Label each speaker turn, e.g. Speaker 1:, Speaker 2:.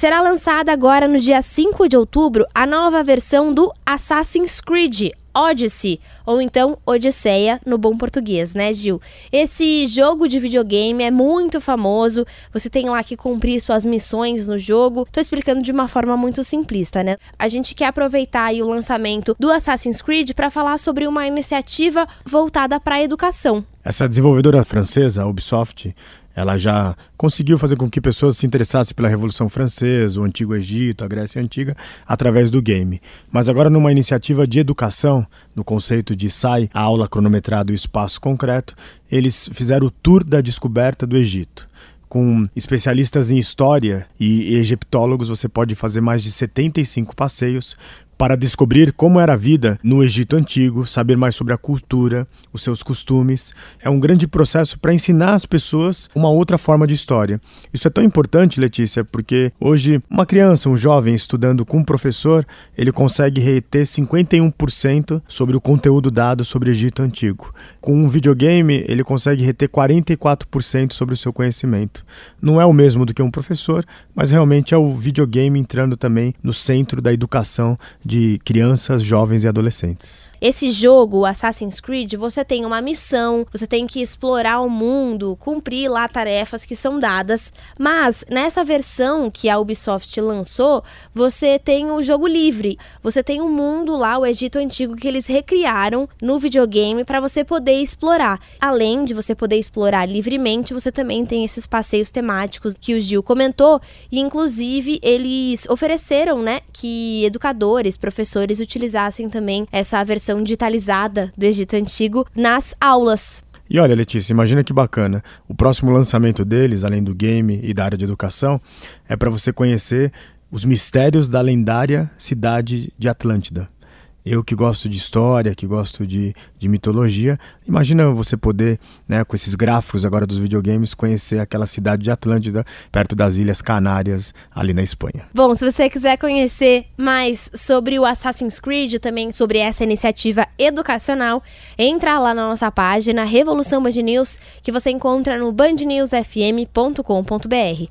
Speaker 1: Será lançada agora no dia 5 de outubro a nova versão do Assassin's Creed Odyssey, ou então Odisseia no bom português, né, Gil? Esse jogo de videogame é muito famoso, você tem lá que cumprir suas missões no jogo. Tô explicando de uma forma muito simplista, né? A gente quer aproveitar o lançamento do Assassin's Creed para falar sobre uma iniciativa voltada para a educação.
Speaker 2: Essa desenvolvedora francesa, a Ubisoft, ela já conseguiu fazer com que pessoas se interessassem pela Revolução Francesa, o Antigo Egito, a Grécia Antiga, através do game. Mas agora, numa iniciativa de educação, no conceito de sai a aula cronometrada e o espaço concreto, eles fizeram o tour da descoberta do Egito com especialistas em história e egiptólogos, você pode fazer mais de 75 passeios para descobrir como era a vida no Egito Antigo, saber mais sobre a cultura, os seus costumes. É um grande processo para ensinar as pessoas uma outra forma de história. Isso é tão importante, Letícia, porque hoje uma criança, um jovem estudando com um professor, ele consegue reter 51% sobre o conteúdo dado sobre o Egito Antigo. Com um videogame, ele consegue reter 44% sobre o seu conhecimento. Não é o mesmo do que um professor, mas realmente é o videogame entrando também no centro da educação de crianças, jovens e adolescentes.
Speaker 1: Esse jogo, Assassin's Creed, você tem uma missão, você tem que explorar o mundo, cumprir lá tarefas que são dadas, mas nessa versão que a Ubisoft lançou, você tem o jogo livre. Você tem um mundo lá, o Egito Antigo, que eles recriaram no videogame para você poder explorar. Além de você poder explorar livremente, você também tem esses passeios temáticos que o Gil comentou, e inclusive eles ofereceram, né, que educadores, professores utilizassem também essa versão versão digitalizada do Egito Antigo nas aulas.
Speaker 2: E olha, Letícia, imagina que bacana. O próximo lançamento deles, além do game e da área de educação, é para você conhecer os mistérios da lendária cidade de Atlântida. Eu que gosto de história, que gosto de, de mitologia, imagina você poder, né, com esses gráficos agora dos videogames, conhecer aquela cidade de Atlântida, perto das Ilhas Canárias, ali na Espanha.
Speaker 1: Bom, se você quiser conhecer mais sobre o Assassin's Creed, também sobre essa iniciativa educacional, entra lá na nossa página Revolução Band News, que você encontra no bandnewsfm.com.br.